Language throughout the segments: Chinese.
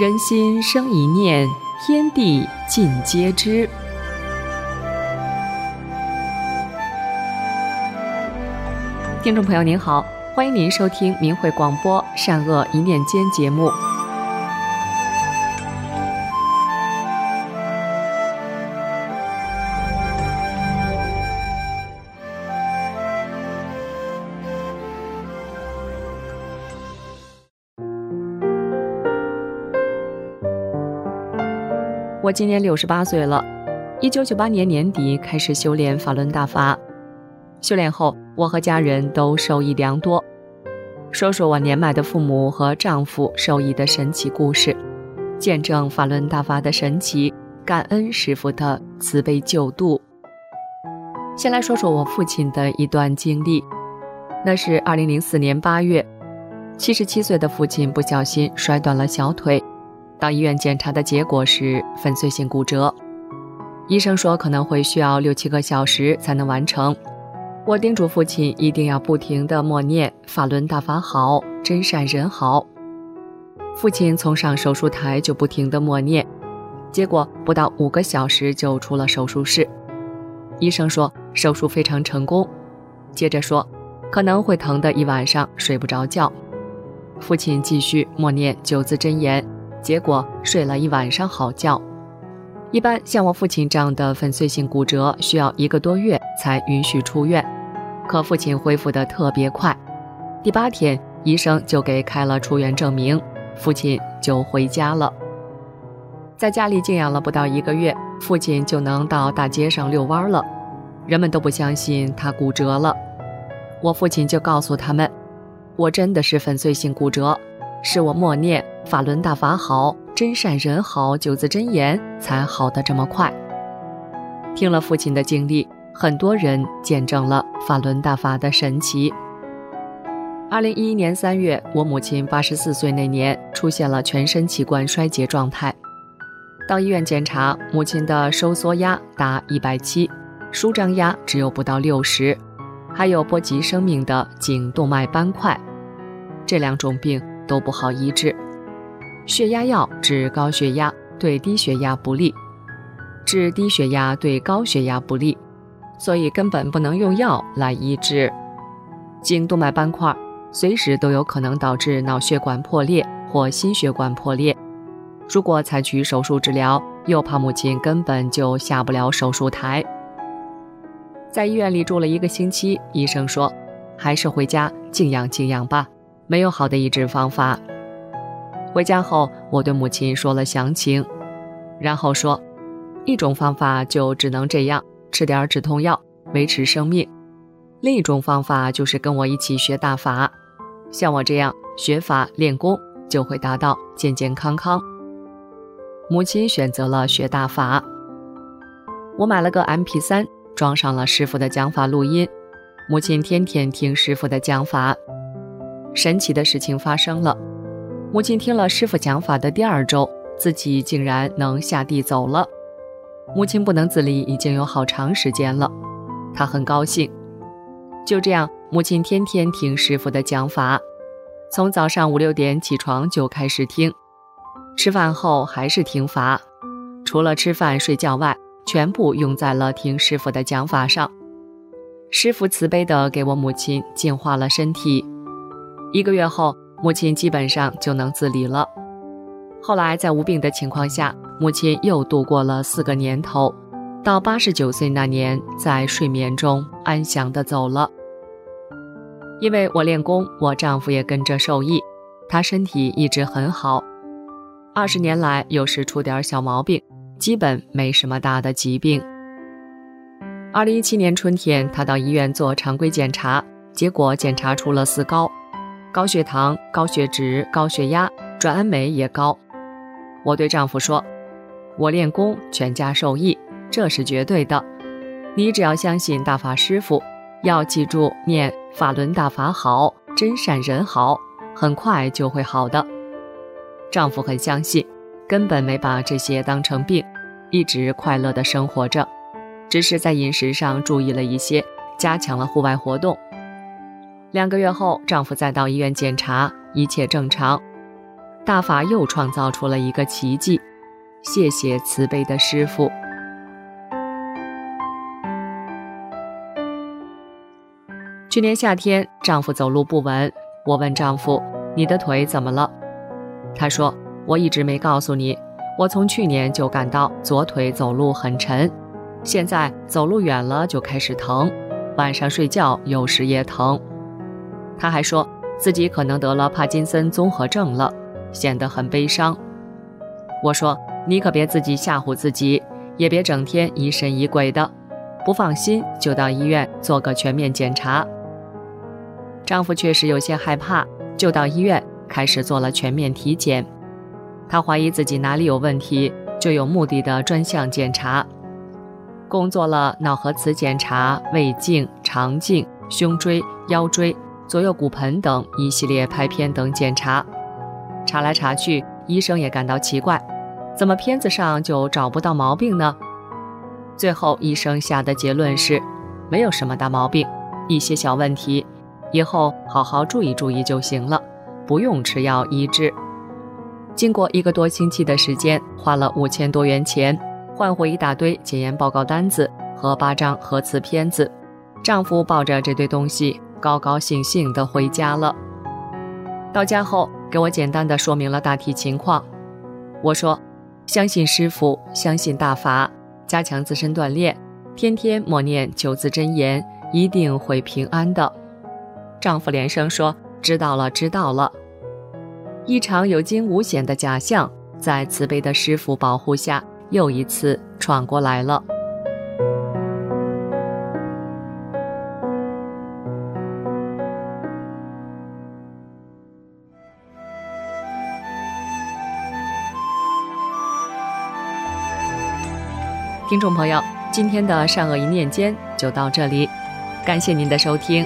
人心生一念，天地尽皆知。听众朋友您好，欢迎您收听明慧广播《善恶一念间》节目。我今年六十八岁了，一九九八年年底开始修炼法轮大法。修炼后，我和家人都受益良多。说说我年迈的父母和丈夫受益的神奇故事，见证法轮大法的神奇，感恩师傅的慈悲救度。先来说说我父亲的一段经历，那是二零零四年八月，七十七岁的父亲不小心摔断了小腿。到医院检查的结果是粉碎性骨折，医生说可能会需要六七个小时才能完成。我叮嘱父亲一定要不停地默念“法轮大法好，真善人好”。父亲从上手术台就不停地默念，结果不到五个小时就出了手术室。医生说手术非常成功，接着说可能会疼得一晚上睡不着觉。父亲继续默念九字真言。结果睡了一晚上好觉。一般像我父亲这样的粉碎性骨折，需要一个多月才允许出院。可父亲恢复的特别快，第八天医生就给开了出院证明，父亲就回家了。在家里静养了不到一个月，父亲就能到大街上遛弯了。人们都不相信他骨折了，我父亲就告诉他们：“我真的是粉碎性骨折。”是我默念法轮大法好，真善人好九字真言才好的这么快。听了父亲的经历，很多人见证了法轮大法的神奇。二零一一年三月，我母亲八十四岁那年出现了全身器官衰竭状态，到医院检查，母亲的收缩压达一百七，舒张压只有不到六十，还有波及生命的颈动脉斑块，这两种病。都不好医治，血压药治高血压对低血压不利，治低血压对高血压不利，所以根本不能用药来医治。颈动脉斑块随时都有可能导致脑血管破裂或心血管破裂，如果采取手术治疗，又怕母亲根本就下不了手术台。在医院里住了一个星期，医生说，还是回家静养静养吧。没有好的医治方法。回家后，我对母亲说了详情，然后说，一种方法就只能这样，吃点止痛药维持生命；另一种方法就是跟我一起学大法，像我这样学法练功，就会达到健健康康。母亲选择了学大法，我买了个 MP3，装上了师傅的讲法录音，母亲天天听师傅的讲法。神奇的事情发生了，母亲听了师傅讲法的第二周，自己竟然能下地走了。母亲不能自理已经有好长时间了，她很高兴。就这样，母亲天天听师傅的讲法，从早上五六点起床就开始听，吃饭后还是听法，除了吃饭睡觉外，全部用在了听师傅的讲法上。师傅慈悲地给我母亲净化了身体。一个月后，母亲基本上就能自理了。后来在无病的情况下，母亲又度过了四个年头，到八十九岁那年，在睡眠中安详地走了。因为我练功，我丈夫也跟着受益，他身体一直很好。二十年来，有时出点小毛病，基本没什么大的疾病。二零一七年春天，他到医院做常规检查，结果检查出了四高：高血糖、高血脂、高血压，转氨酶也高。我对丈夫说：“我练功，全家受益，这是绝对的。你只要相信大法师傅，要记住念法轮大法好，真善人好，很快就会好的。”丈夫很相信，根本没把这些当成病，一直快乐地生活着。只是在饮食上注意了一些，加强了户外活动。两个月后，丈夫再到医院检查，一切正常。大法又创造出了一个奇迹，谢谢慈悲的师傅。去年夏天，丈夫走路不稳，我问丈夫：“你的腿怎么了？”他说：“我一直没告诉你，我从去年就感到左腿走路很沉。”现在走路远了就开始疼，晚上睡觉有时也疼。他还说自己可能得了帕金森综合症了，显得很悲伤。我说：“你可别自己吓唬自己，也别整天疑神疑鬼的，不放心就到医院做个全面检查。”丈夫确实有些害怕，就到医院开始做了全面体检。他怀疑自己哪里有问题，就有目的的专项检查。共做了脑核磁检查、胃镜、肠镜、胸椎、腰椎、左右骨盆等一系列拍片等检查，查来查去，医生也感到奇怪，怎么片子上就找不到毛病呢？最后医生下的结论是，没有什么大毛病，一些小问题，以后好好注意注意就行了，不用吃药医治。经过一个多星期的时间，花了五千多元钱。换回一大堆检验报告单子和八张核磁片子，丈夫抱着这堆东西高高兴兴地回家了。到家后，给我简单的说明了大体情况。我说：“相信师傅，相信大法，加强自身锻炼，天天默念九字真言，一定会平安的。”丈夫连声说：“知道了，知道了。”一场有惊无险的假象，在慈悲的师傅保护下。又一次闯过来了。听众朋友，今天的善恶一念间就到这里，感谢您的收听。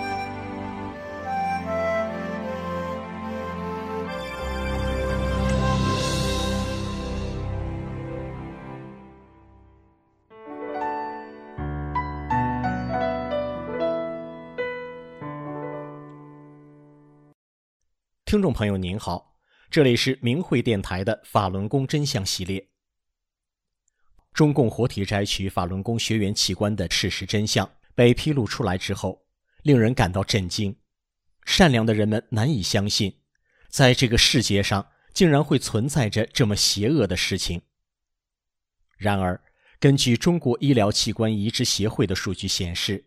听众朋友您好，这里是明慧电台的法轮功真相系列。中共活体摘取法轮功学员器官的事实真相被披露出来之后，令人感到震惊。善良的人们难以相信，在这个世界上竟然会存在着这么邪恶的事情。然而，根据中国医疗器官移植协会的数据显示，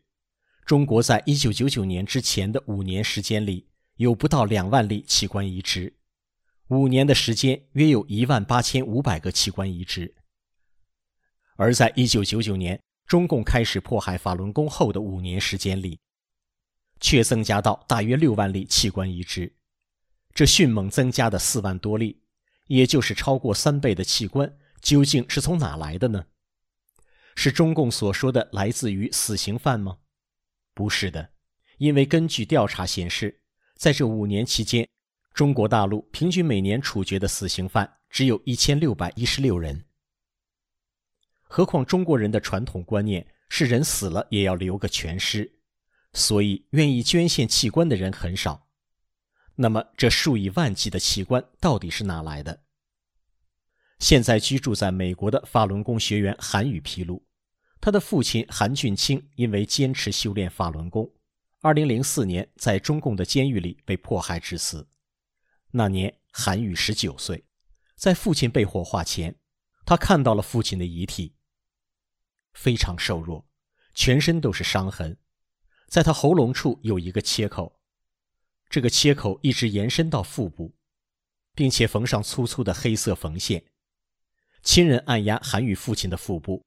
中国在一九九九年之前的五年时间里。有不到两万例器官移植，五年的时间约有一万八千五百个器官移植。而在一九九九年中共开始迫害法轮功后的五年时间里，却增加到大约六万例器官移植，这迅猛增加的四万多例，也就是超过三倍的器官，究竟是从哪来的呢？是中共所说的来自于死刑犯吗？不是的，因为根据调查显示。在这五年期间，中国大陆平均每年处决的死刑犯只有一千六百一十六人。何况中国人的传统观念是人死了也要留个全尸，所以愿意捐献器官的人很少。那么，这数以万计的器官到底是哪来的？现在居住在美国的法轮功学员韩宇披露，他的父亲韩俊清因为坚持修炼法轮功，2004年在中共的监狱里被迫害致死。那年韩愈十九岁，在父亲被火化前，他看到了父亲的遗体，非常瘦弱，全身都是伤痕，在他喉咙处有一个切口，这个切口一直延伸到腹部，并且缝上粗粗的黑色缝线。亲人按压韩愈父亲的腹部。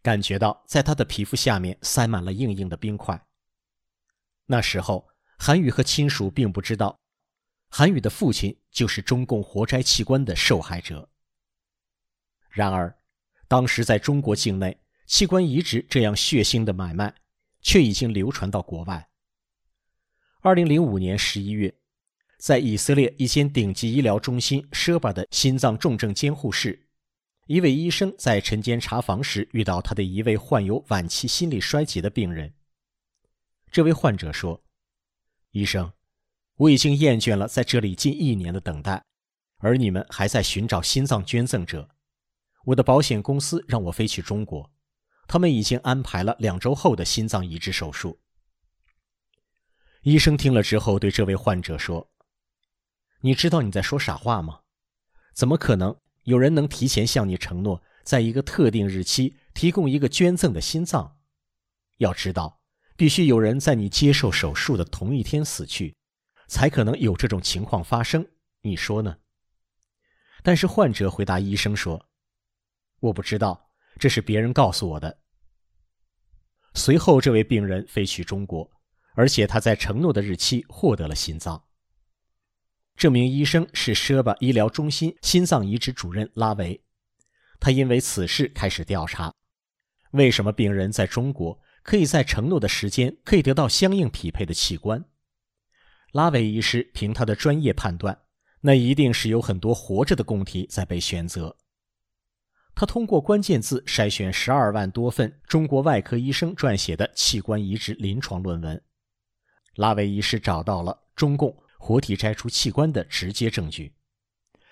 感觉到在他的皮肤下面塞满了硬硬的冰块。那时候，韩愈和亲属并不知道，韩愈的父亲就是中共活摘器官的受害者。然而，当时在中国境内，器官移植这样血腥的买卖，却已经流传到国外。二零零五年十一月，在以色列一间顶级医疗中心舍巴的心脏重症监护室。一位医生在晨间查房时遇到他的一位患有晚期心力衰竭的病人。这位患者说：“医生，我已经厌倦了在这里近一年的等待，而你们还在寻找心脏捐赠者。我的保险公司让我飞去中国，他们已经安排了两周后的心脏移植手术。”医生听了之后对这位患者说：“你知道你在说傻话吗？怎么可能？”有人能提前向你承诺，在一个特定日期提供一个捐赠的心脏？要知道，必须有人在你接受手术的同一天死去，才可能有这种情况发生。你说呢？但是患者回答医生说：“我不知道，这是别人告诉我的。”随后，这位病人飞去中国，而且他在承诺的日期获得了心脏。这名医生是舍巴医疗中心心脏移植主任拉维，他因为此事开始调查：为什么病人在中国可以在承诺的时间可以得到相应匹配的器官？拉维医师凭他的专业判断，那一定是有很多活着的供体在被选择。他通过关键字筛选十二万多份中国外科医生撰写的器官移植临床论文，拉维医师找到了中共。活体摘除器官的直接证据，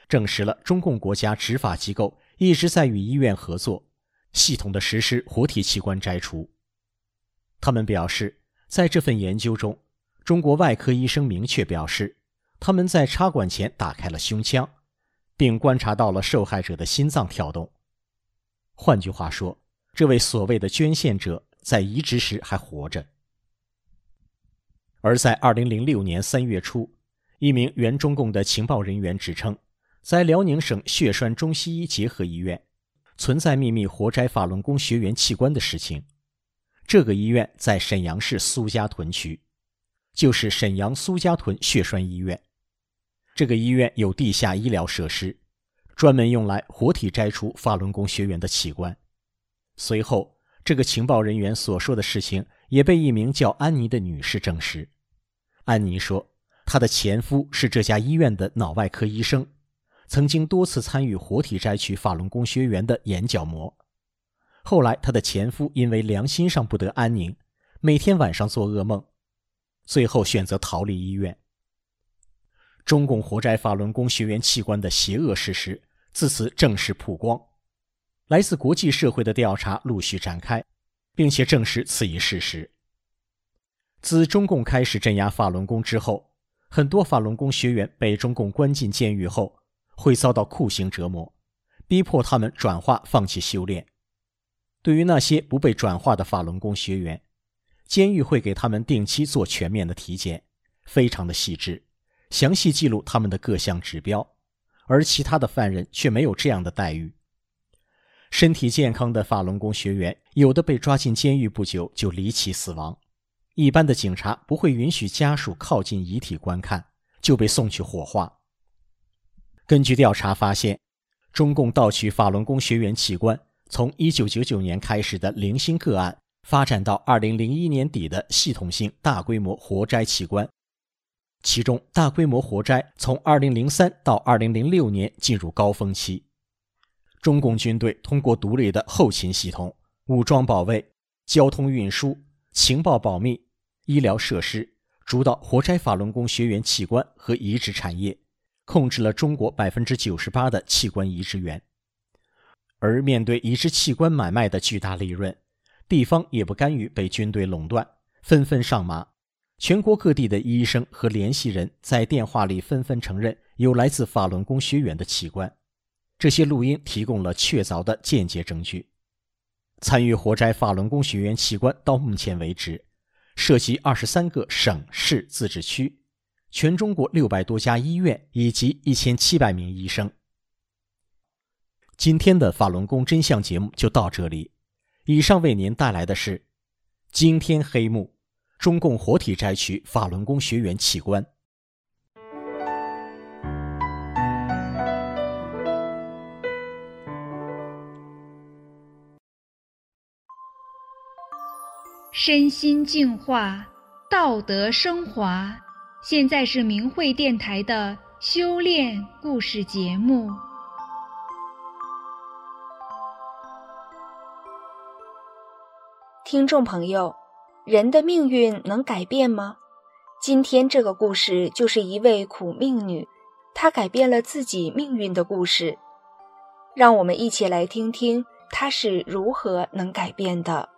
证实了中共国家执法机构一直在与医院合作，系统的实施活体器官摘除。他们表示，在这份研究中，中国外科医生明确表示，他们在插管前打开了胸腔，并观察到了受害者的心脏跳动。换句话说，这位所谓的捐献者在移植时还活着。而在二零零六年三月初。一名原中共的情报人员指称，在辽宁省血栓中西医结合医院存在秘密活摘法轮功学员器官的事情。这个医院在沈阳市苏家屯区，就是沈阳苏家屯血栓医院。这个医院有地下医疗设施，专门用来活体摘除法轮功学员的器官。随后，这个情报人员所说的事情也被一名叫安妮的女士证实。安妮说。她的前夫是这家医院的脑外科医生，曾经多次参与活体摘取法轮功学员的眼角膜。后来，她的前夫因为良心上不得安宁，每天晚上做噩梦，最后选择逃离医院。中共活摘法轮功学员器官的邪恶事实自此正式曝光，来自国际社会的调查陆续展开，并且证实此一事实。自中共开始镇压法轮功之后。很多法轮功学员被中共关进监狱后，会遭到酷刑折磨，逼迫他们转化、放弃修炼。对于那些不被转化的法轮功学员，监狱会给他们定期做全面的体检，非常的细致，详细记录他们的各项指标。而其他的犯人却没有这样的待遇。身体健康的法轮功学员，有的被抓进监狱不久就离奇死亡。一般的警察不会允许家属靠近遗体观看，就被送去火化。根据调查发现，中共盗取法轮功学员器官，从1999年开始的零星个案，发展到2001年底的系统性大规模活摘器官。其中，大规模活摘从2003到2006年进入高峰期。中共军队通过独立的后勤系统、武装保卫、交通运输、情报保密。医疗设施主导活摘法轮功学员器官和移植产业，控制了中国百分之九十八的器官移植源。而面对移植器官买卖的巨大利润，地方也不甘于被军队垄断，纷纷上马。全国各地的医生和联系人在电话里纷纷承认有来自法轮功学员的器官。这些录音提供了确凿的间接证据。参与活摘法轮功学员器官到目前为止，涉及二十三个省市自治区，全中国六百多家医院以及一千七百名医生。今天的法轮功真相节目就到这里。以上为您带来的是惊天黑幕：中共活体摘取法轮功学员器官。身心净化，道德升华。现在是明慧电台的修炼故事节目。听众朋友，人的命运能改变吗？今天这个故事就是一位苦命女，她改变了自己命运的故事。让我们一起来听听她是如何能改变的。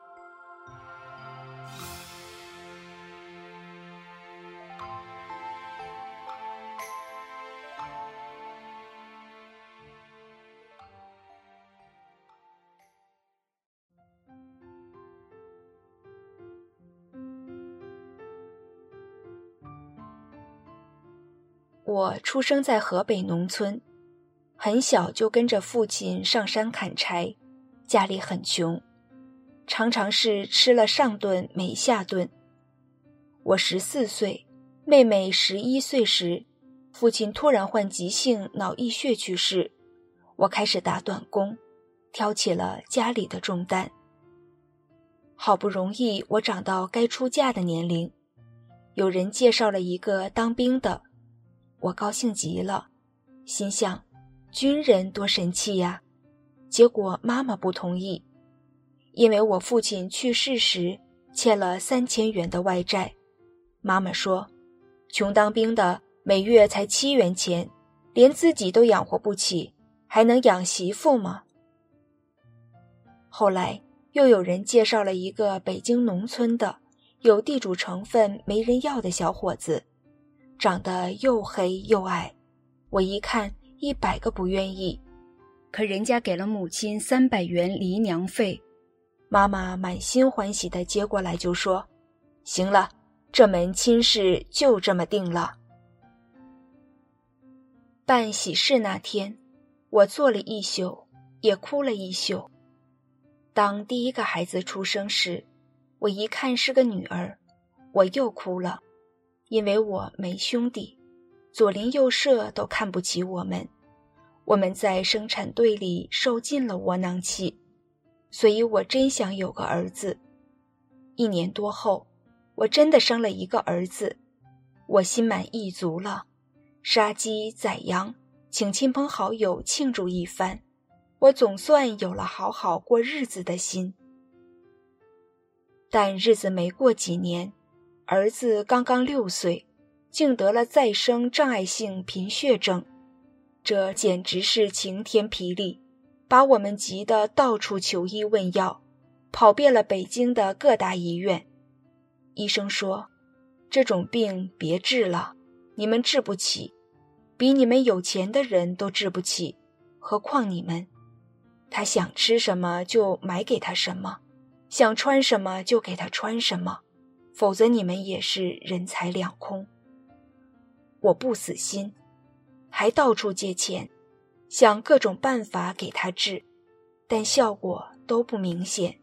我出生在河北农村，很小就跟着父亲上山砍柴，家里很穷，常常是吃了上顿没下顿。我十四岁，妹妹十一岁时，父亲突然患急性脑溢血去世，我开始打短工，挑起了家里的重担。好不容易我长到该出嫁的年龄，有人介绍了一个当兵的。我高兴极了，心想，军人多神气呀。结果妈妈不同意，因为我父亲去世时欠了三千元的外债。妈妈说，穷当兵的每月才七元钱，连自己都养活不起，还能养媳妇吗？后来又有人介绍了一个北京农村的有地主成分、没人要的小伙子。长得又黑又矮，我一看一百个不愿意，可人家给了母亲三百元离娘费，妈妈满心欢喜的接过来就说：“行了，这门亲事就这么定了。”办喜事那天，我坐了一宿，也哭了一宿。当第一个孩子出生时，我一看是个女儿，我又哭了。因为我没兄弟，左邻右舍都看不起我们，我们在生产队里受尽了窝囊气，所以我真想有个儿子。一年多后，我真的生了一个儿子，我心满意足了，杀鸡宰羊，请亲朋好友庆祝一番，我总算有了好好过日子的心。但日子没过几年。儿子刚刚六岁，竟得了再生障碍性贫血症，这简直是晴天霹雳，把我们急得到处求医问药，跑遍了北京的各大医院。医生说：“这种病别治了，你们治不起，比你们有钱的人都治不起，何况你们？他想吃什么就买给他什么，想穿什么就给他穿什么。”否则你们也是人财两空。我不死心，还到处借钱，想各种办法给他治，但效果都不明显。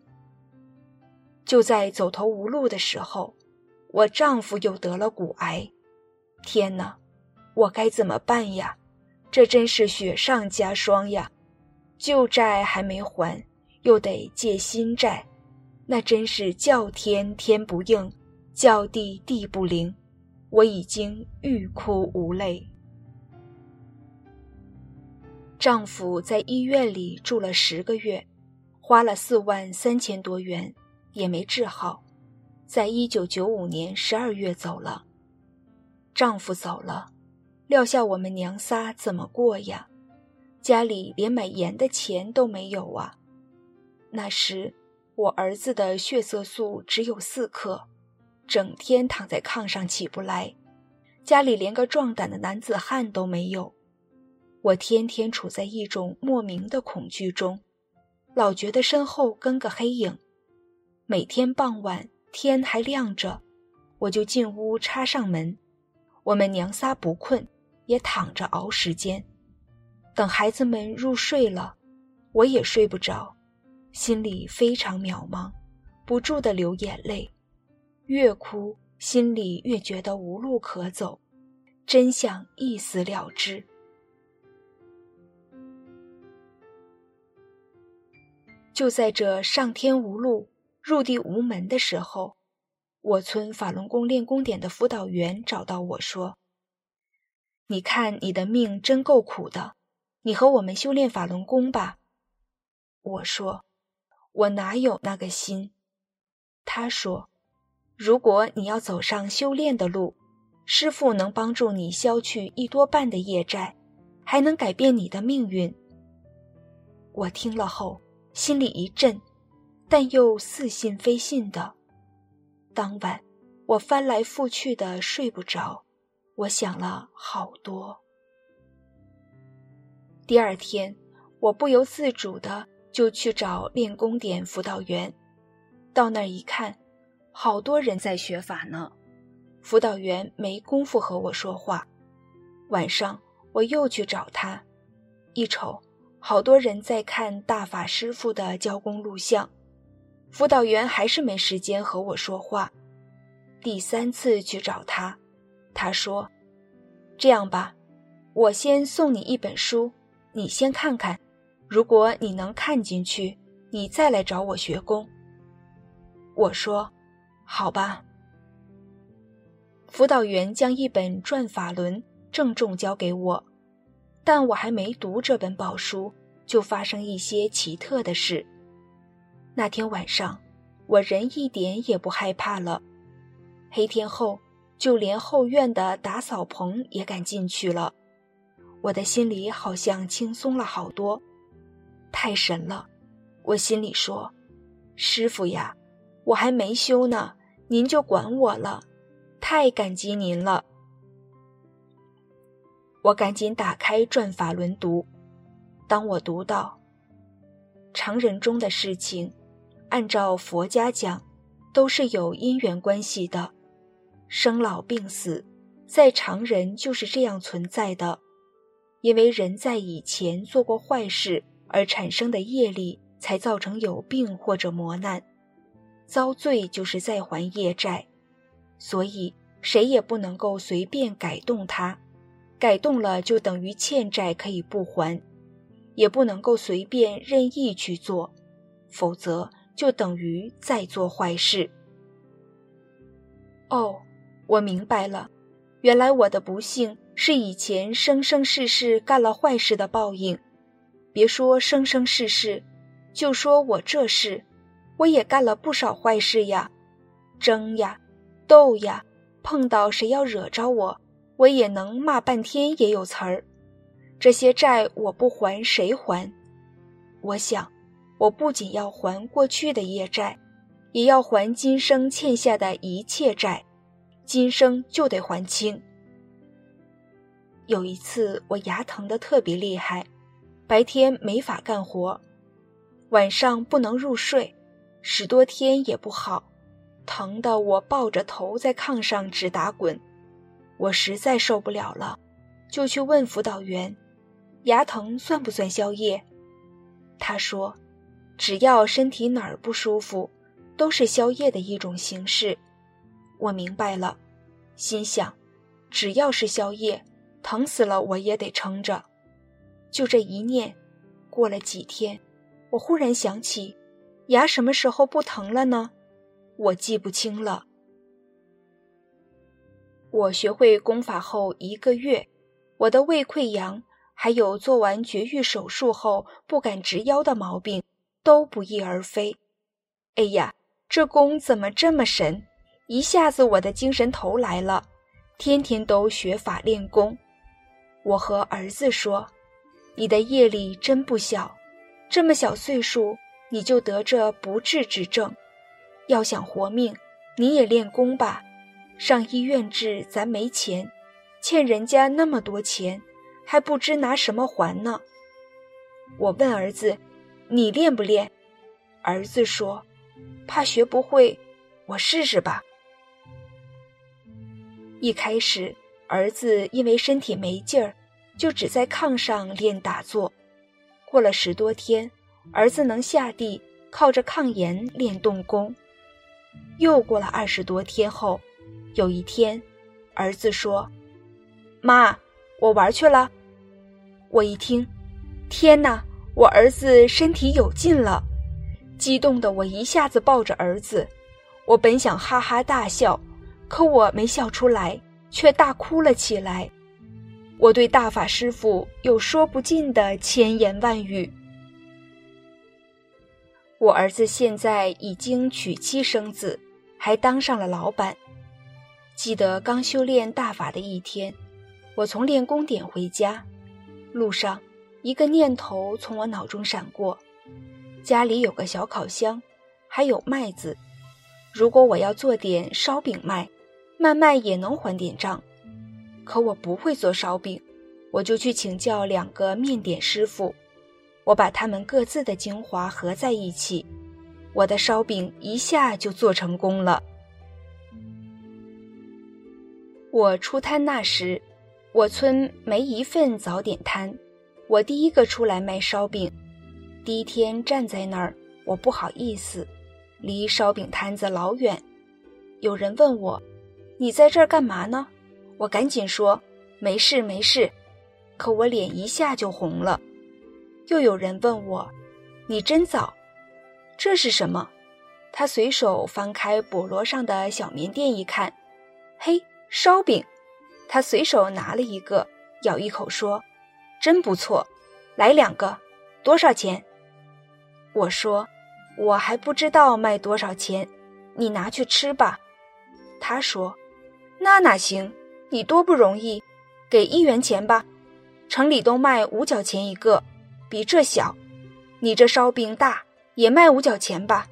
就在走投无路的时候，我丈夫又得了骨癌。天哪，我该怎么办呀？这真是雪上加霜呀！旧债还没还，又得借新债，那真是叫天天不应。叫地地不灵，我已经欲哭无泪。丈夫在医院里住了十个月，花了四万三千多元，也没治好，在一九九五年十二月走了。丈夫走了，撂下我们娘仨怎么过呀？家里连买盐的钱都没有啊！那时，我儿子的血色素只有四克，整天躺在炕上起不来，家里连个壮胆的男子汉都没有。我天天处在一种莫名的恐惧中，老觉得身后跟个黑影。每天傍晚天还亮着，我就进屋插上门。我们娘仨不困，也躺着熬时间，等孩子们入睡了，我也睡不着。心里非常渺茫，不住的流眼泪，越哭心里越觉得无路可走，真想一死了之。就在这上天无路，入地无门的时候，我村法轮功练功点的辅导员找到我说：“你看你的命真够苦的，你和我们修炼法轮功吧。”我说。我哪有那个心？他说：“如果你要走上修炼的路，师傅能帮助你消去一多半的业债，还能改变你的命运。”我听了后心里一震，但又似信非信的。当晚我翻来覆去的睡不着，我想了好多。第二天，我不由自主的。就去找练功点辅导员，到那儿一看，好多人在学法呢。辅导员没工夫和我说话。晚上我又去找他，一瞅，好多人在看大法师傅的教功录像。辅导员还是没时间和我说话。第三次去找他，他说：“这样吧，我先送你一本书，你先看看。”如果你能看进去，你再来找我学功。我说：“好吧。”辅导员将一本《转法轮》郑重交给我，但我还没读这本宝书，就发生一些奇特的事。那天晚上，我人一点也不害怕了。黑天后，就连后院的打扫棚也敢进去了。我的心里好像轻松了好多。太神了，我心里说：“师傅呀，我还没修呢，您就管我了，太感激您了。”我赶紧打开《转法轮》读。当我读到常人中的事情，按照佛家讲，都是有因缘关系的，生老病死，在常人就是这样存在的，因为人在以前做过坏事。而产生的业力，才造成有病或者磨难，遭罪就是在还业债，所以谁也不能够随便改动它，改动了就等于欠债可以不还，也不能够随便任意去做，否则就等于在做坏事。哦，我明白了，原来我的不幸是以前生生世世干了坏事的报应。别说生生世世，就说我这事，我也干了不少坏事呀，争呀，斗呀，碰到谁要惹着我，我也能骂半天也有词儿。这些债我不还谁还？我想，我不仅要还过去的业债，也要还今生欠下的一切债，今生就得还清。有一次我牙疼的特别厉害。白天没法干活，晚上不能入睡，十多天也不好，疼得我抱着头在炕上直打滚。我实在受不了了，就去问辅导员：“牙疼算不算宵夜？”他说：“只要身体哪儿不舒服，都是宵夜的一种形式。”我明白了，心想：只要是宵夜，疼死了我也得撑着。就这一念，过了几天，我忽然想起，牙什么时候不疼了呢？我记不清了。我学会功法后一个月，我的胃溃疡，还有做完绝育手术后不敢直腰的毛病，都不翼而飞。哎呀，这功怎么这么神？一下子我的精神头来了，天天都学法练功。我和儿子说。你的业力真不小，这么小岁数，你就得这不治之症。要想活命，你也练功吧。上医院治，咱没钱，欠人家那么多钱，还不知拿什么还呢。我问儿子：“你练不练？”儿子说：“怕学不会，我试试吧。”一开始，儿子因为身体没劲儿，就只在炕上练打坐。过了十多天，儿子能下地，靠着炕沿练动功。又过了二十多天后，有一天，儿子说：“妈，我玩去了。”我一听，天哪！我儿子身体有劲了，激动的我一下子抱着儿子。我本想哈哈大笑，可我没笑出来，却大哭了起来。我对大法师父有说不尽的千言万语。我儿子现在已经娶妻生子，还当上了老板。记得刚修炼大法的一天，我从练功点回家，路上。一个念头从我脑中闪过：家里有个小烤箱，还有麦子。如果我要做点烧饼卖，慢慢也能还点账。可我不会做烧饼，我就去请教两个面点师傅。我把他们各自的精华合在一起，我的烧饼一下就做成功了。我出摊那时，我村没一份早点摊。我第一个出来卖烧饼，第一天站在那儿，我不好意思，离烧饼摊子老远。有人问我：“你在这儿干嘛呢？”我赶紧说：“没事没事。”可我脸一下就红了。又有人问我：“你真早，这是什么？”他随手翻开菠萝上的小棉垫一看，嘿，烧饼。他随手拿了一个，咬一口说。真不错，来两个，多少钱？我说，我还不知道卖多少钱，你拿去吃吧。他说，那哪行？你多不容易，给一元钱吧。城里都卖五角钱一个，比这小。你这烧饼大，也卖五角钱吧。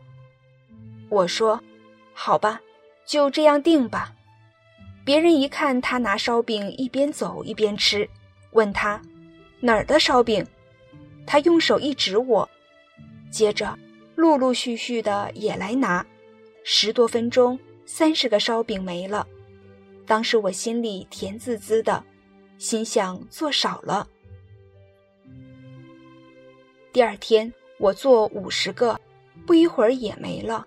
我说，好吧，就这样定吧。别人一看他拿烧饼一边走一边吃，问他。哪儿的烧饼？他用手一指我，接着陆陆续续的也来拿，十多分钟，三十个烧饼没了。当时我心里甜滋滋的，心想做少了。第二天我做五十个，不一会儿也没了。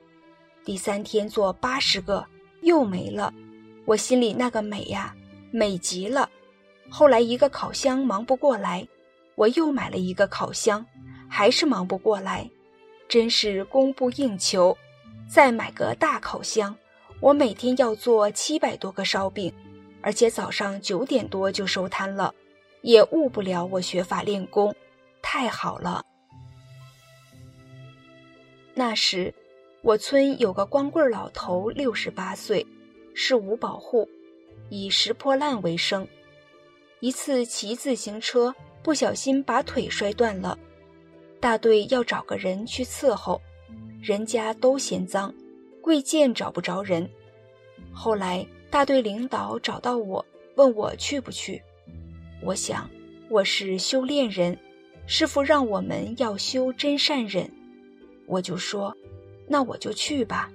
第三天做八十个，又没了。我心里那个美呀，美极了。后来一个烤箱忙不过来，我又买了一个烤箱，还是忙不过来，真是供不应求。再买个大烤箱，我每天要做七百多个烧饼，而且早上九点多就收摊了，也误不了我学法练功，太好了。那时，我村有个光棍老头，六十八岁，是五保户，以拾破烂为生。一次骑自行车，不小心把腿摔断了，大队要找个人去伺候，人家都嫌脏，贵贱找不着人。后来大队领导找到我，问我去不去。我想我是修炼人，师傅让我们要修真善忍，我就说，那我就去吧。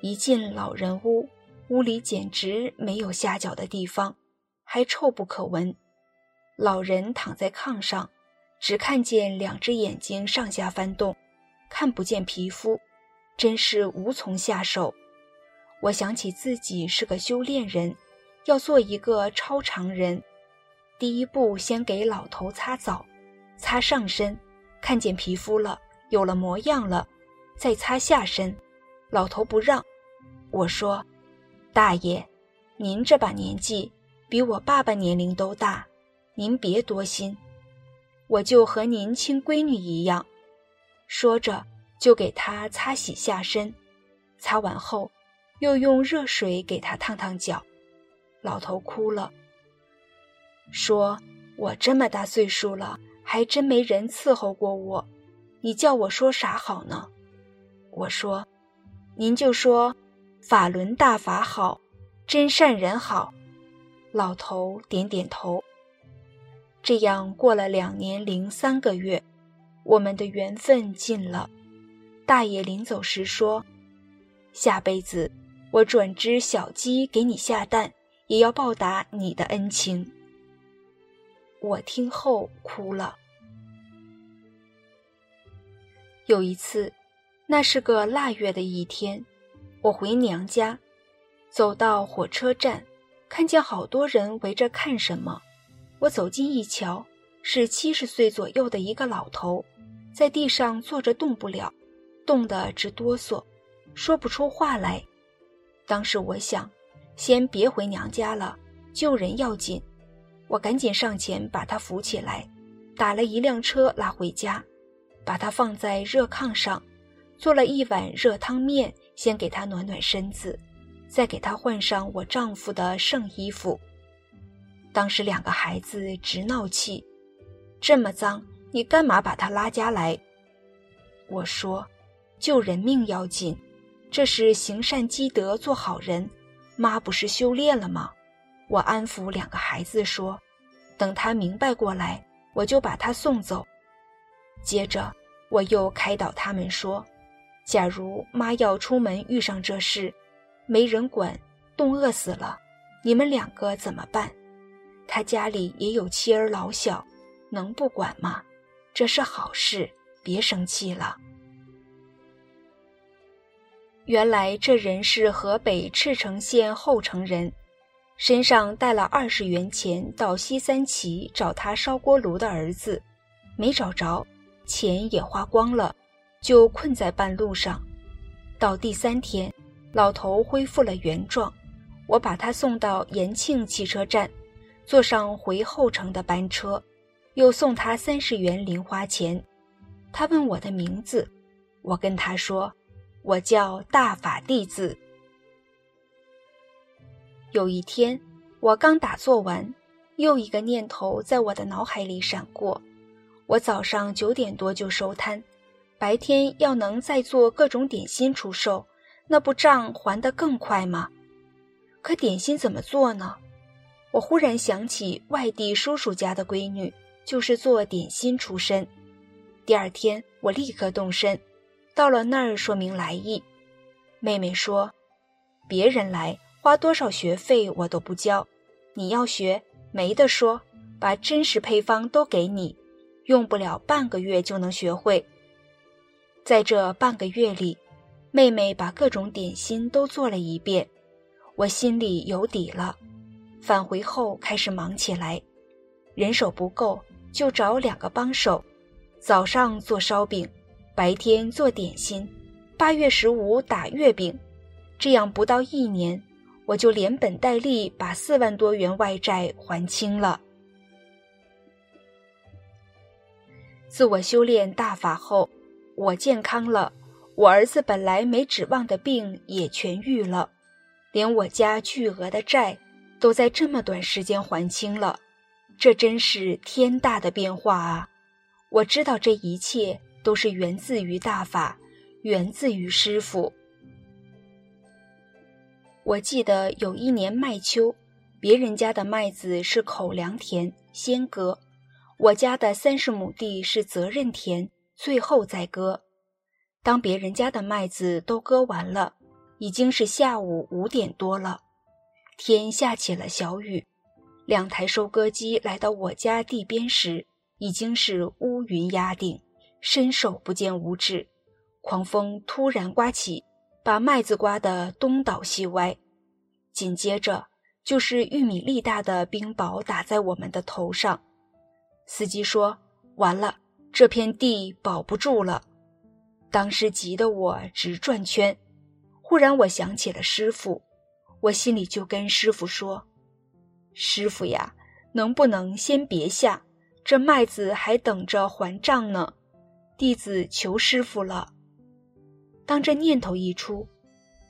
一进老人屋。屋里简直没有下脚的地方，还臭不可闻。老人躺在炕上，只看见两只眼睛上下翻动，看不见皮肤，真是无从下手。我想起自己是个修炼人，要做一个超常人。第一步，先给老头擦澡，擦上身，看见皮肤了，有了模样了，再擦下身。老头不让，我说。大爷，您这把年纪比我爸爸年龄都大，您别多心，我就和您亲闺女一样。说着，就给他擦洗下身，擦完后，又用热水给他烫烫脚。老头哭了，说：“我这么大岁数了，还真没人伺候过我，你叫我说啥好呢？”我说：“您就说法轮大法好，真善人好。”老头点点头。这样过了两年零三个月，我们的缘分尽了。大爷临走时说：“下辈子我转只小鸡给你下蛋，也要报答你的恩情。”我听后哭了。有一次，那是个腊月的一天，我回娘家，走到火车站，看见好多人围着看什么。我走近一瞧，是七十岁左右的一个老头，在地上坐着动不了，冻得直哆嗦，说不出话来。当时我想，先别回娘家了，救人要紧。我赶紧上前把他扶起来，打了一辆车拉回家，把他放在热炕上，做了一碗热汤面，先给他暖暖身子，再给他换上我丈夫的剩衣服。当时两个孩子直闹气，这么脏，你干嘛把他拉家来？我说，救人命要紧，这是行善积德，做好人。妈不是修炼了吗？我安抚两个孩子说：“等他明白过来，我就把他送走。”接着我又开导他们说：“假如妈要出门遇上这事，没人管，冻饿死了，你们两个怎么办？他家里也有妻儿老小，能不管吗？这是好事，别生气了。”原来这人是河北赤城县后城人。身上带了二十元钱，到西三旗找他烧锅炉的儿子，没找着，钱也花光了，就困在半路上。到第三天，老头恢复了原状，我把他送到延庆汽车站，坐上回后城的班车，又送他三十元零花钱。他问我的名字，我跟他说，我叫大法弟子。有一天，我刚打坐完，又一个念头在我的脑海里闪过：我早上九点多就收摊，白天要能再做各种点心出售，那不账还得更快吗？可点心怎么做呢？我忽然想起外地叔叔家的闺女就是做点心出身。第二天，我立刻动身，到了那儿说明来意。妹妹说：“别人来。”花多少学费我都不交，你要学没得说，把真实配方都给你，用不了半个月就能学会。在这半个月里，妹妹把各种点心都做了一遍，我心里有底了。返回后开始忙起来，人手不够就找两个帮手，早上做烧饼，白天做点心，八月十五打月饼，这样不到一年。我就连本带利把四万多元外债还清了。自我修炼大法后，我健康了，我儿子本来没指望的病也痊愈了，连我家巨额的债都在这么短时间还清了，这真是天大的变化啊！我知道这一切都是源自于大法，源自于师傅。我记得有一年麦秋，别人家的麦子是口粮田，先割；我家的三十亩地是责任田，最后再割。当别人家的麦子都割完了，已经是下午五点多了，天下起了小雨。两台收割机来到我家地边时，已经是乌云压顶，伸手不见五指。狂风突然刮起。把麦子刮得东倒西歪，紧接着就是玉米粒大的冰雹打在我们的头上。司机说：“完了，这片地保不住了。”当时急得我直转圈。忽然我想起了师傅，我心里就跟师傅说：“师傅呀，能不能先别下？这麦子还等着还账呢。弟子求师傅了。”当这念头一出，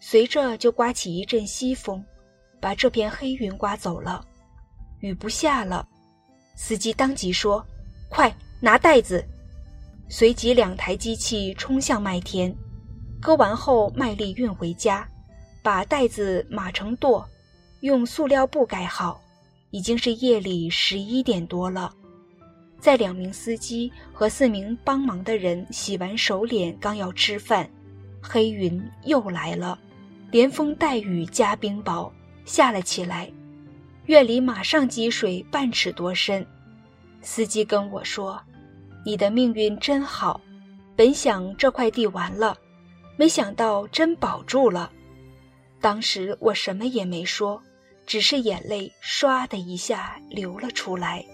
随着就刮起一阵西风，把这片黑云刮走了，雨不下了。司机当即说：“快拿袋子！”随即两台机器冲向麦田，割完后卖力运回家，把袋子码成垛，用塑料布盖好。已经是夜里十一点多了。在两名司机和四名帮忙的人洗完手脸，刚要吃饭，黑云又来了，连风带雨加冰雹下了起来，院里马上积水半尺多深。司机跟我说：“你的命运真好，本想这块地完了，没想到真保住了。”当时我什么也没说，只是眼泪唰的一下流了出来。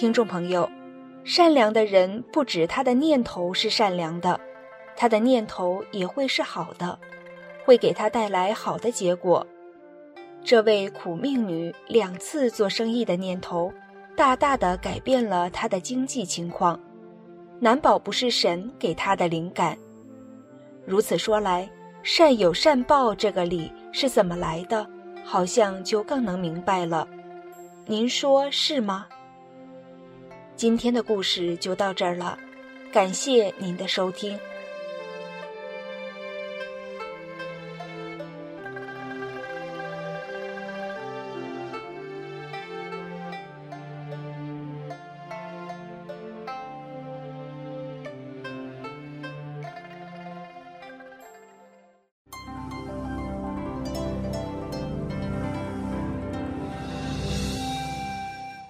听众朋友，善良的人不止他的念头是善良的，他的念头也会是好的，会给他带来好的结果。这位苦命女两次做生意的念头，大大的改变了她的经济情况，难保不是神给她的灵感。如此说来，善有善报这个理是怎么来的，好像就更能明白了。您说是吗？今天的故事就到这儿了，感谢您的收听。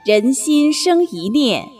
人心生一念。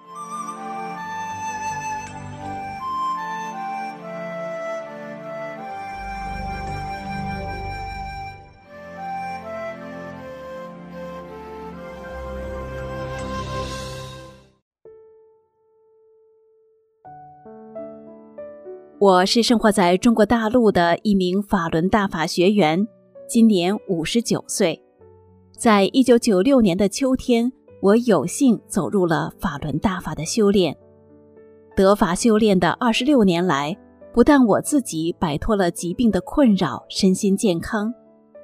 我是生活在中国大陆的一名法轮大法学员，今年五十九岁。在一九九六年的秋天，我有幸走入了法轮大法的修炼。得法修炼的二十六年来，不但我自己摆脱了疾病的困扰，身心健康，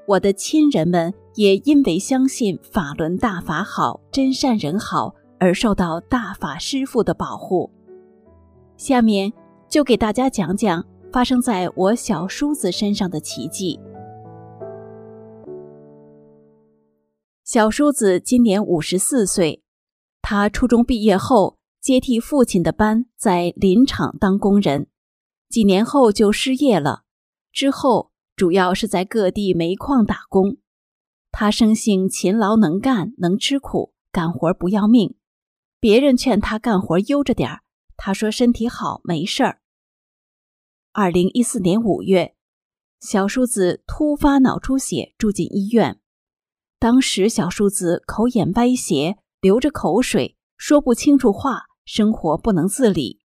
我的亲人们也因为相信法轮大法好、真善人好，而受到大法师父的保护。下面。就给大家讲讲发生在我小叔子身上的奇迹。小叔子今年五十四岁，他初中毕业后接替父亲的班，在林场当工人，几年后就失业了。之后主要是在各地煤矿打工。他生性勤劳能干，能吃苦，干活不要命。别人劝他干活悠着点儿。他说：“身体好，没事儿。”二零一四年五月，小叔子突发脑出血，住进医院。当时小叔子口眼歪斜，流着口水，说不清楚话，生活不能自理。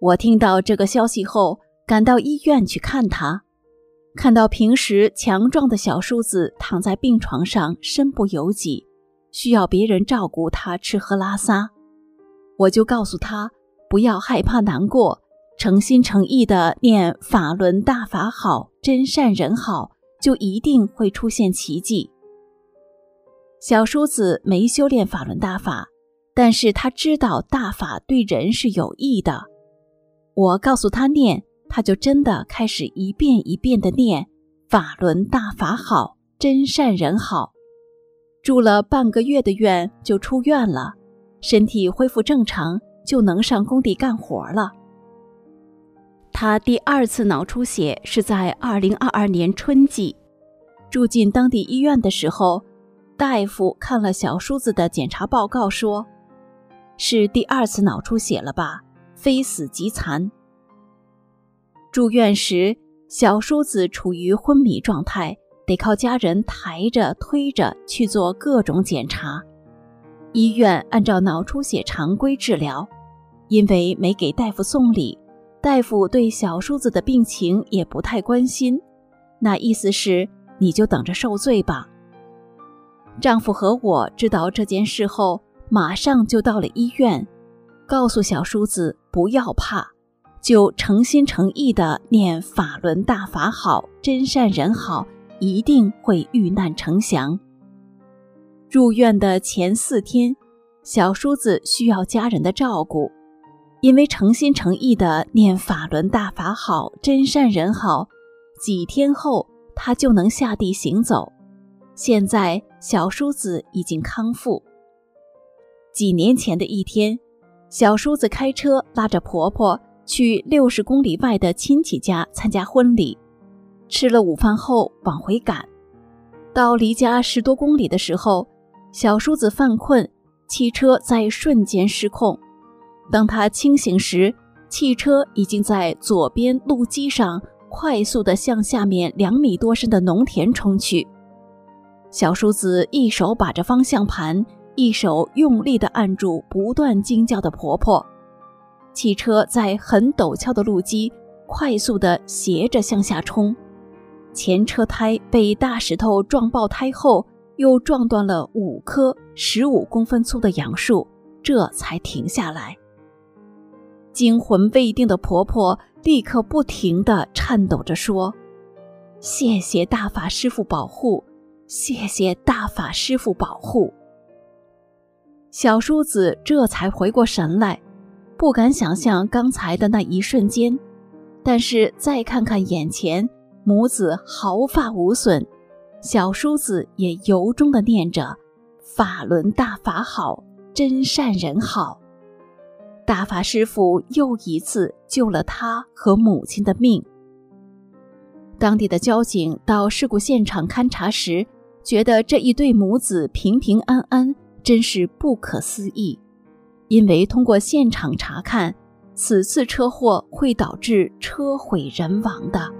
我听到这个消息后，赶到医院去看他，看到平时强壮的小叔子躺在病床上，身不由己，需要别人照顾他吃喝拉撒。我就告诉他不要害怕难过，诚心诚意的念法轮大法好，真善人好，就一定会出现奇迹。小叔子没修炼法轮大法，但是他知道大法对人是有益的。我告诉他念，他就真的开始一遍一遍的念法轮大法好，真善人好。住了半个月的院就出院了。身体恢复正常，就能上工地干活了。他第二次脑出血是在二零二二年春季，住进当地医院的时候，大夫看了小叔子的检查报告，说是第二次脑出血了吧，非死即残。住院时，小叔子处于昏迷状态，得靠家人抬着推着去做各种检查。医院按照脑出血常规治疗，因为没给大夫送礼，大夫对小叔子的病情也不太关心。那意思是，你就等着受罪吧。丈夫和我知道这件事后，马上就到了医院，告诉小叔子不要怕，就诚心诚意的念法轮大法好，真善人好，一定会遇难成祥。入院的前四天，小叔子需要家人的照顾，因为诚心诚意的念法轮大法好，真善人好，几天后他就能下地行走。现在小叔子已经康复。几年前的一天，小叔子开车拉着婆婆去六十公里外的亲戚家参加婚礼，吃了午饭后往回赶，到离家十多公里的时候，小叔子犯困，汽车在瞬间失控。当他清醒时，汽车已经在左边路基上快速地向下面两米多深的农田冲去。小叔子一手把着方向盘，一手用力地按住不断惊叫的婆婆。汽车在很陡峭的路基快速地斜着向下冲，前车胎被大石头撞爆胎后，又撞断了五棵十五公分粗的杨树，这才停下来。惊魂未定的婆婆立刻不停地颤抖着说：“谢谢大法师父保护。”谢谢大法师父保护，小叔子这才回过神来，不敢想象刚才的那一瞬间，但是再看看眼前，母子毫发无损，小叔子也由衷的念着“法轮大法好，真善人好”，大法师父又一次救了他和母亲的命。当地的交警到事故现场勘查时。觉得这一对母子平平安安，真是不可思议。因为通过现场查看，此次车祸会导致车毁人亡的。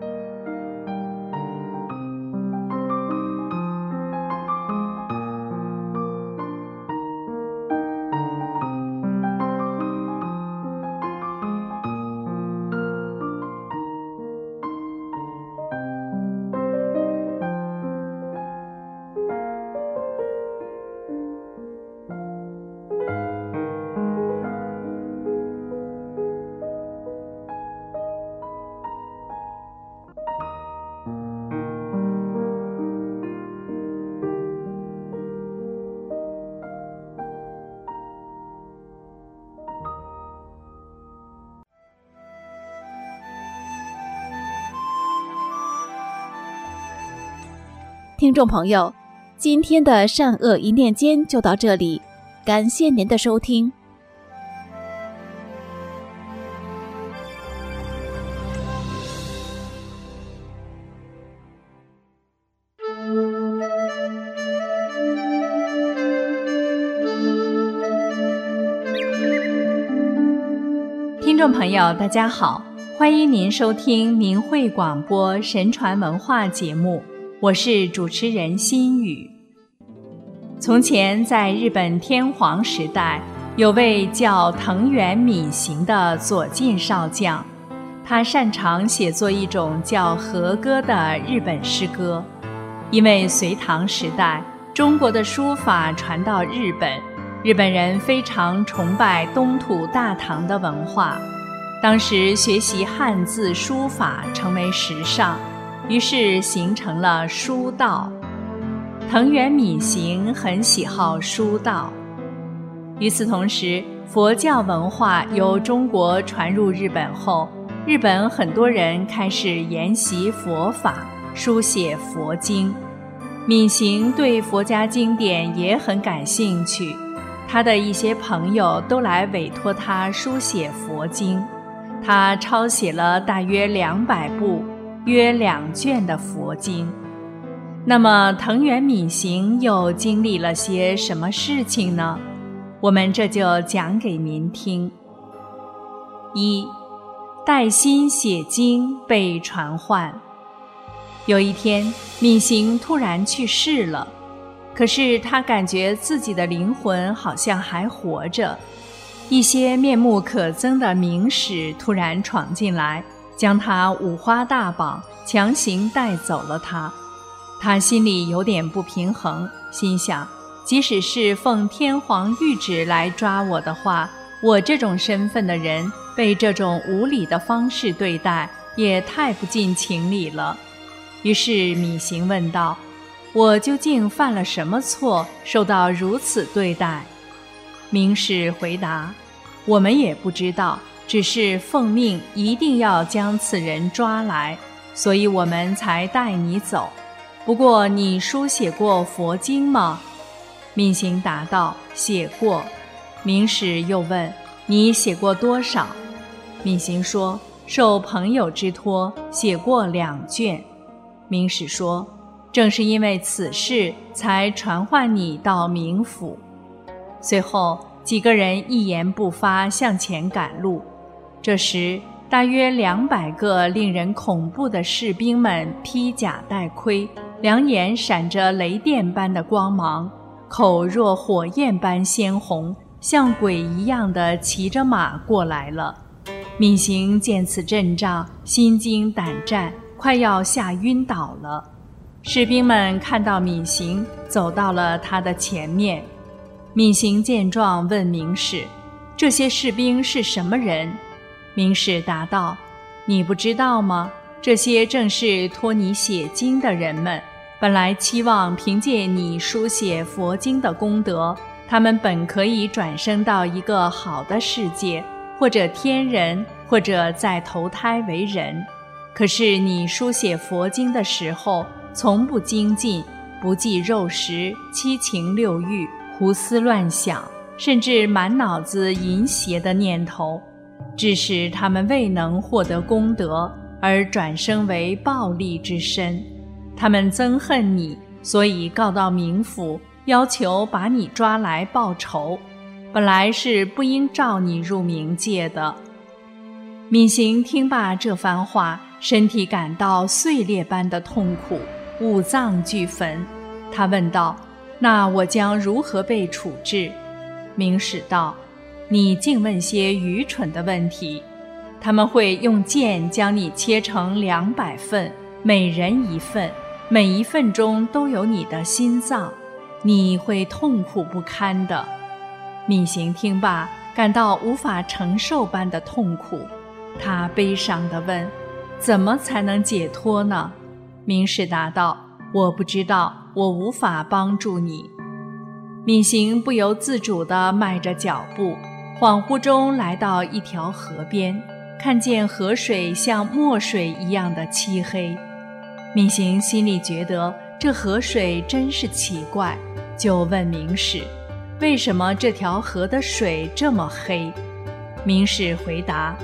听众朋友，今天的善恶一念间就到这里，感谢您的收听。听众朋友，大家好，欢迎您收听明慧广播神传文化节目。我是主持人心雨。从前，在日本天皇时代，有位叫藤原敏行的左近少将，他擅长写作一种叫和歌的日本诗歌。因为隋唐时代，中国的书法传到日本，日本人非常崇拜东土大唐的文化，当时学习汉字书法成为时尚。于是形成了书道。藤原敏行很喜好书道。与此同时，佛教文化由中国传入日本后，日本很多人开始研习佛法，书写佛经。敏行对佛家经典也很感兴趣，他的一些朋友都来委托他书写佛经，他抄写了大约两百部。约两卷的佛经，那么藤原敏行又经历了些什么事情呢？我们这就讲给您听。一，带薪写经被传唤。有一天，敏行突然去世了，可是他感觉自己的灵魂好像还活着。一些面目可憎的名士突然闯进来，将他五花大绑，强行带走了他。他心里有点不平衡，心想：即使是奉天皇谕旨来抓我的话，我这种身份的人被这种无礼的方式对待，也太不近情理了。于是米行问道：“我究竟犯了什么错，受到如此对待？”明士回答：“我们也不知道，只是奉命一定要将此人抓来，所以我们才带你走。不过，你书写过佛经吗？”敏行答道：“写过。”明史又问：“你写过多少？”敏行说：“受朋友之托，写过两卷。”明史说：“正是因为此事，才传唤你到冥府。”随后，几个人一言不发向前赶路。这时，大约两百个令人恐怖的士兵们披甲戴盔，两眼闪着雷电般的光芒，口若火焰般鲜红，像鬼一样的骑着马过来了。闵行见此阵仗，心惊胆战。快要吓晕倒了，士兵们看到闵行走到了他的前面。闵行见状，问明史：“这些士兵是什么人？”明士答道：“你不知道吗？这些正是托你写经的人们。本来期望凭借你书写佛经的功德，他们本可以转生到一个好的世界，或者天人，或者再投胎为人。”可是你书写佛经的时候，从不精进，不计肉食、七情六欲，胡思乱想，甚至满脑子淫邪的念头，致使他们未能获得功德，而转生为暴力之身。他们憎恨你，所以告到冥府，要求把你抓来报仇。本来是不应召你入冥界的。闵行听罢这番话。身体感到碎裂般的痛苦，五脏俱焚。他问道：“那我将如何被处置？”明史道：“你竟问些愚蠢的问题。他们会用剑将你切成两百份，每人一份，每一份中都有你的心脏，你会痛苦不堪的。”闵行听罢，感到无法承受般的痛苦，他悲伤地问。怎么才能解脱呢？明士答道：“我不知道，我无法帮助你。”闵行不由自主地迈着脚步，恍惚中来到一条河边，看见河水像墨水一样的漆黑。闵行心里觉得这河水真是奇怪，就问明史：“为什么这条河的水这么黑？”明史回答。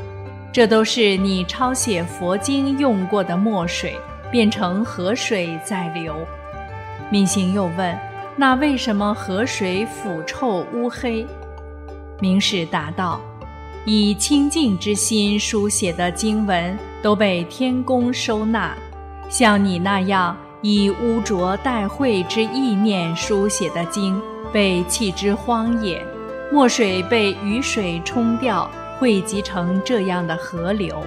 这都是你抄写佛经用过的墨水，变成河水在流。闵行又问：“那为什么河水腐臭乌黑？”明史答道：“以清净之心书写的经文都被天宫收纳，像你那样以污浊带秽之意念书写的经，被弃之荒野，墨水被雨水冲掉。”汇集成这样的河流，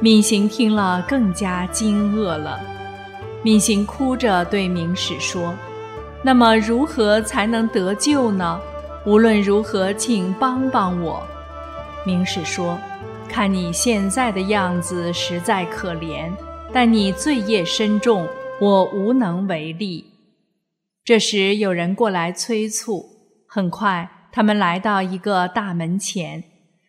闵行听了更加惊愕了。闵行哭着对明史说：“那么如何才能得救呢？无论如何，请帮帮我。”明史说：“看你现在的样子实在可怜，但你罪业深重，我无能为力。”这时有人过来催促，很快他们来到一个大门前。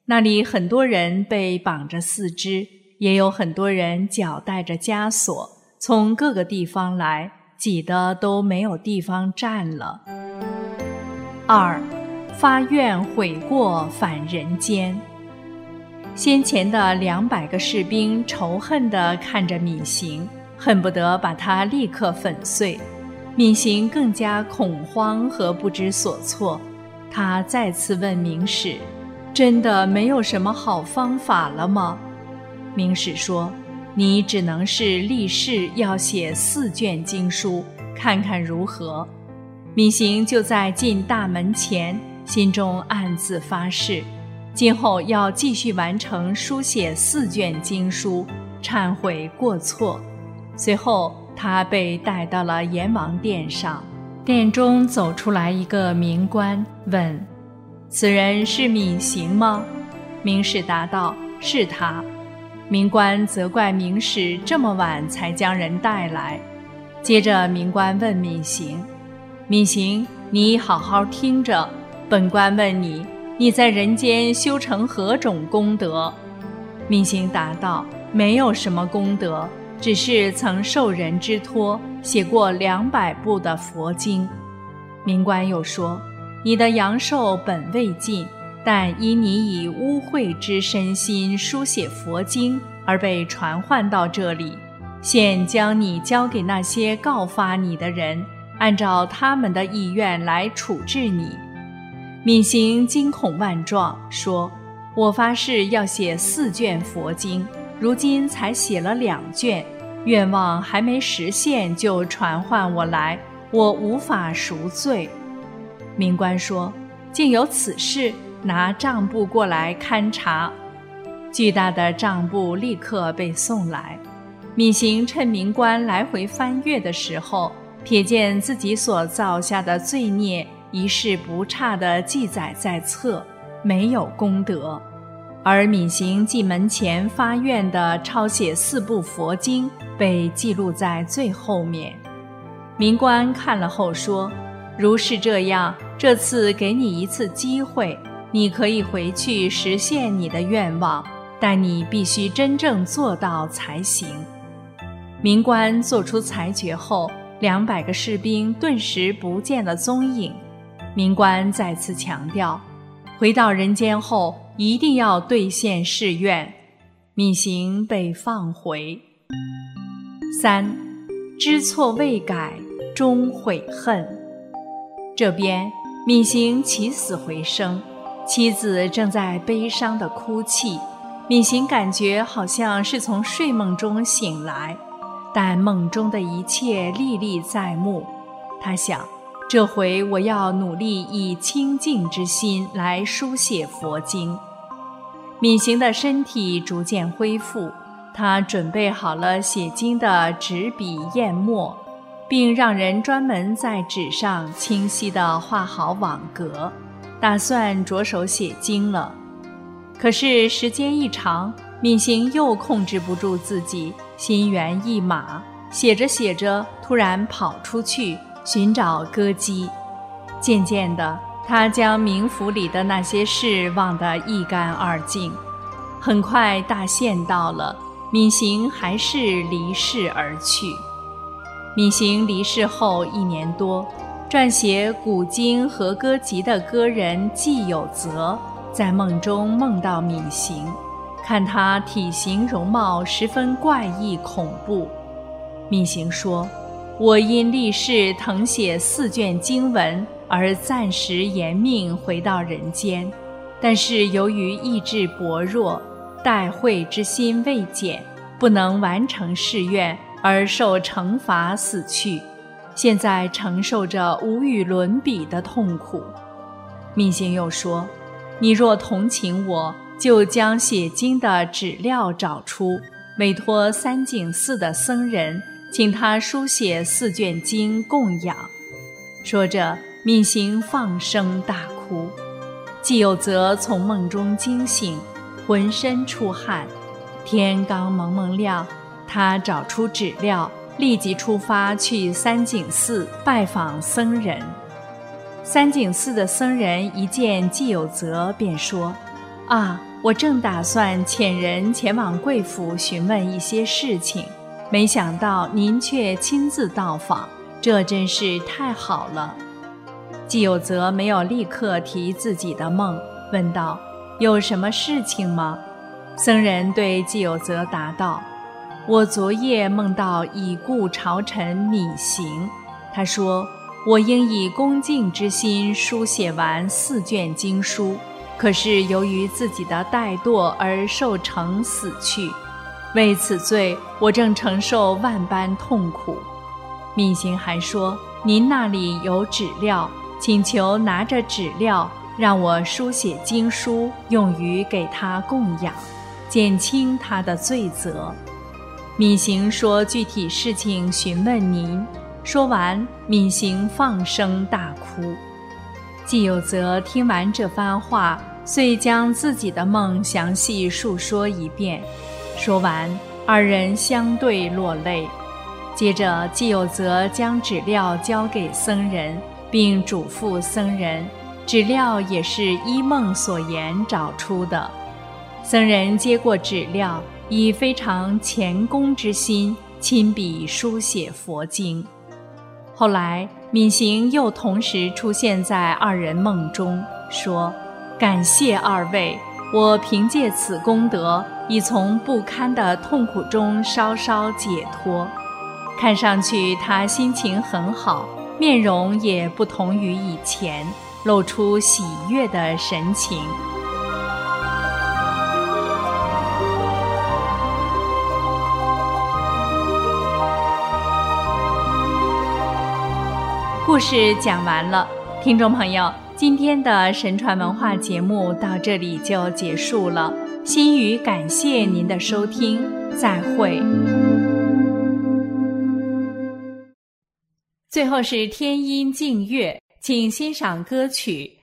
那里很多人被绑着四肢，也有很多人脚带着枷锁，从各个地方来，挤得都没有地方站了。二，发愿悔过返人间。先前的两百个士兵仇恨地看着闵行，恨不得把他立刻粉碎。闵行更加恐慌和不知所措，他再次问明史。真的没有什么好方法了吗？明史说：“你只能是立誓要写四卷经书，看看如何。”闵行就在进大门前心中暗自发誓，今后要继续完成书写四卷经书，忏悔过错。随后，他被带到了阎王殿上，殿中走出来一个民官，问：“此人是闵行吗？”明史答道：“是他。”民官责怪明史这么晚才将人带来。接着，民官问闵行：“闵行，你好好听着，本官问你，你在人间修成何种功德？”明心答道：“没有什么功德，只是曾受人之托，写过两百部的佛经。”明官又说：“你的阳寿本未尽。”但因你以污秽之身心书写佛经而被传唤到这里，现将你交给那些告发你的人，按照他们的意愿来处置你。闵行惊恐万状，说：“我发誓要写四卷佛经，如今才写了两卷，愿望还没实现就传唤我来，我无法赎罪。”民官说：“竟有此事！”拿账簿过来勘察，巨大的账簿立刻被送来。闵行趁民官来回翻阅的时候，瞥见自己所造下的罪孽一事不差的记载在册，没有功德；而闵行进门前发愿的抄写四部佛经被记录在最后面。民官看了后说：“如是这样，这次给你一次机会。”你可以回去实现你的愿望，但你必须真正做到才行。民官做出裁决后，两百个士兵顿时不见了踪影。民官再次强调，回到人间后一定要兑现誓愿。闵行被放回。三，知错未改，终悔恨。这边，闵行起死回生。妻子正在悲伤的哭泣，闵行感觉好像是从睡梦中醒来，但梦中的一切历历在目。他想，这回我要努力以清净之心来书写佛经。闵行的身体逐渐恢复，他准备好了写经的纸笔砚墨，并让人专门在纸上清晰地画好网格。打算着手写经了，可是时间一长，闵行又控制不住自己，心猿意马，写着写着，突然跑出去寻找歌姬。渐渐的，他将冥府里的那些事忘得一干二净。很快，大限到了，闵行还是离世而去。闵行离世后一年多。撰写古今和歌集的歌人季有泽，在梦中梦到闵行，看他体型容貌十分怪异恐怖。闵行说：“我因立誓誊写四卷经文而暂时延命回到人间，但是由于意志薄弱，待会之心未减，不能完成誓愿而受惩罚死去。”现在承受着无与伦比的痛苦，密行又说：“你若同情我，就将写经的纸料找出，委托三井寺的僧人，请他书写四卷经供养。”说着，闵行放声大哭。季有泽从梦中惊醒，浑身出汗。天刚蒙蒙亮，他找出纸料。立即出发去三井寺拜访僧人。三井寺的僧人一见季有泽，便说：“啊，我正打算遣人前往贵府询问一些事情，没想到您却亲自到访，这真是太好了。”季有泽没有立刻提自己的梦，问道：“有什么事情吗？”僧人对季有泽答道。我昨夜梦到已故朝臣闵行，他说我应以恭敬之心书写完四卷经书，可是由于自己的怠惰而受惩死去，为此罪我正承受万般痛苦。闵行还说您那里有纸料，请求拿着纸料让我书写经书，用于给他供养，减轻他的罪责。闵行说具体事情询问您。说完，闵行放声大哭。季有泽听完这番话，遂将自己的梦详细述说一遍。说完，二人相对落泪。接着，季有泽将纸料交给僧人，并嘱咐僧人，纸料也是依梦所言找出的。僧人接过纸料，以非常虔恭之心，亲笔书写佛经。后来，闵行又同时出现在二人梦中，说：“感谢二位，我凭借此功德，已从不堪的痛苦中稍稍解脱。”看上去他心情很好，面容也不同于以前，露出喜悦的神情。故事讲完了，听众朋友，今天的神传文化节目到这里就结束了。心语感谢您的收听，再会。最后是天音静月，请欣赏歌曲。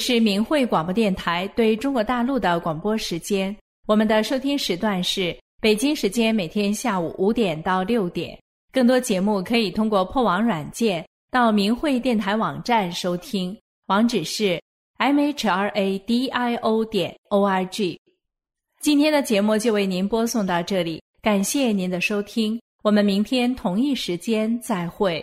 是明慧广播电台对中国大陆的广播时间。我们的收听时段是北京时间每天下午五点到六点。更多节目可以通过破网软件到明慧电台网站收听。网址是 mhradio 点 org。今天的节目就为您播送到这里，感谢您的收听，我们明天同一时间再会。